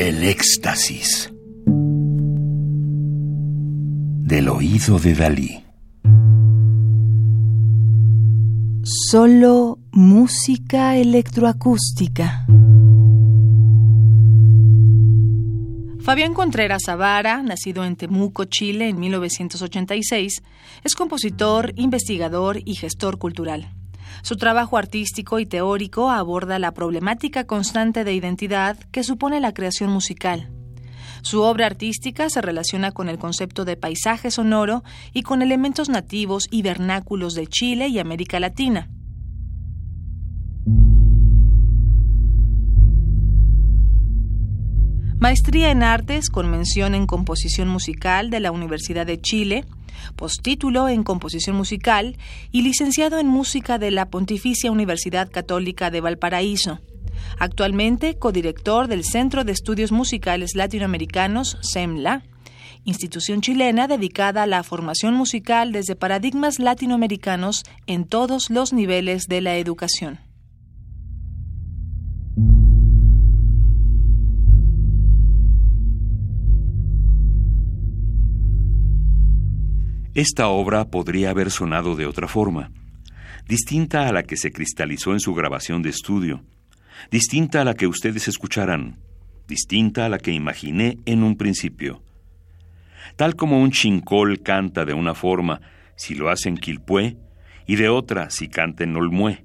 El éxtasis del oído de Dalí. Solo música electroacústica. Fabián Contreras Zavara, nacido en Temuco, Chile, en 1986, es compositor, investigador y gestor cultural. Su trabajo artístico y teórico aborda la problemática constante de identidad que supone la creación musical. Su obra artística se relaciona con el concepto de paisaje sonoro y con elementos nativos y vernáculos de Chile y América Latina. Maestría en Artes con mención en Composición Musical de la Universidad de Chile, postítulo en Composición Musical y licenciado en Música de la Pontificia Universidad Católica de Valparaíso. Actualmente codirector del Centro de Estudios Musicales Latinoamericanos, CEMLA, institución chilena dedicada a la formación musical desde paradigmas latinoamericanos en todos los niveles de la educación. Esta obra podría haber sonado de otra forma, distinta a la que se cristalizó en su grabación de estudio, distinta a la que ustedes escucharán, distinta a la que imaginé en un principio. Tal como un chincol canta de una forma si lo hace en quilpué y de otra si canta en olmué.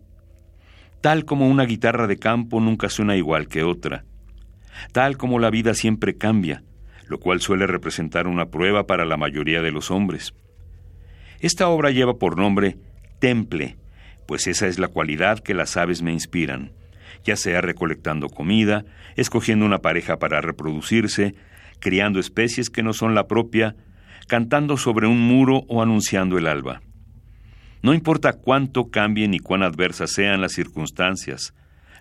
Tal como una guitarra de campo nunca suena igual que otra. Tal como la vida siempre cambia, lo cual suele representar una prueba para la mayoría de los hombres. Esta obra lleva por nombre Temple, pues esa es la cualidad que las aves me inspiran, ya sea recolectando comida, escogiendo una pareja para reproducirse, criando especies que no son la propia, cantando sobre un muro o anunciando el alba. No importa cuánto cambien y cuán adversas sean las circunstancias,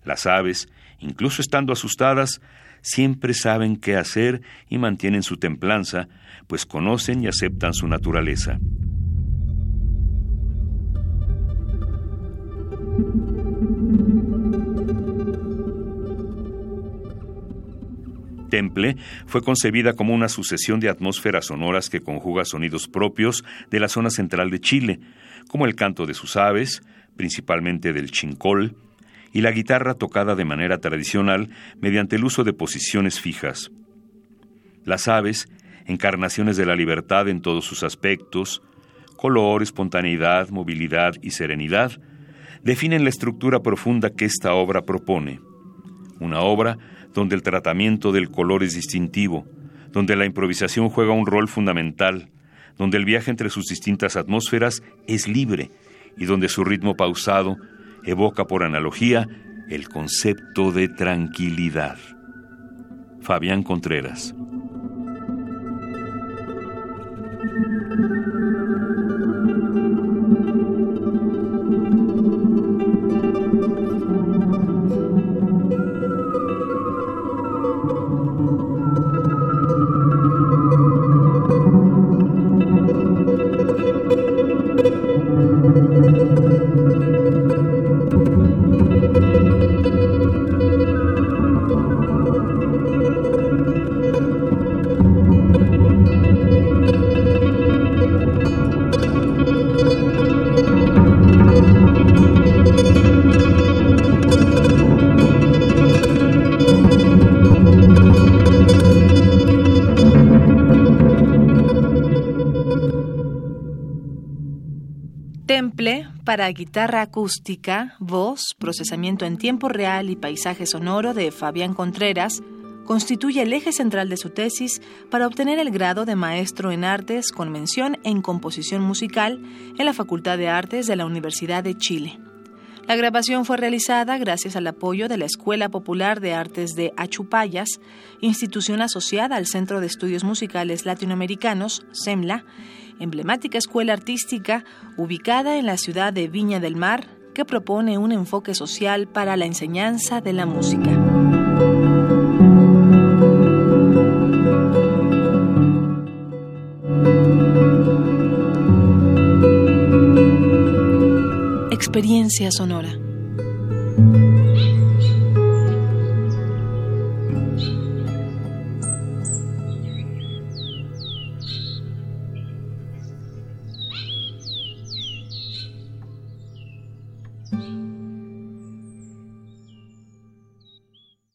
las aves, incluso estando asustadas, siempre saben qué hacer y mantienen su templanza, pues conocen y aceptan su naturaleza. Temple fue concebida como una sucesión de atmósferas sonoras que conjuga sonidos propios de la zona central de Chile, como el canto de sus aves, principalmente del chincol, y la guitarra tocada de manera tradicional mediante el uso de posiciones fijas. Las aves, encarnaciones de la libertad en todos sus aspectos, color, espontaneidad, movilidad y serenidad, definen la estructura profunda que esta obra propone. Una obra donde el tratamiento del color es distintivo, donde la improvisación juega un rol fundamental, donde el viaje entre sus distintas atmósferas es libre y donde su ritmo pausado evoca por analogía el concepto de tranquilidad. Fabián Contreras. Para guitarra acústica, voz, procesamiento en tiempo real y paisaje sonoro de Fabián Contreras constituye el eje central de su tesis para obtener el grado de maestro en artes con mención en composición musical en la Facultad de Artes de la Universidad de Chile. La grabación fue realizada gracias al apoyo de la Escuela Popular de Artes de Achupayas, institución asociada al Centro de Estudios Musicales Latinoamericanos, CEMLA, emblemática escuela artística ubicada en la ciudad de Viña del Mar, que propone un enfoque social para la enseñanza de la música. Experiencia sonora. Mm-hmm.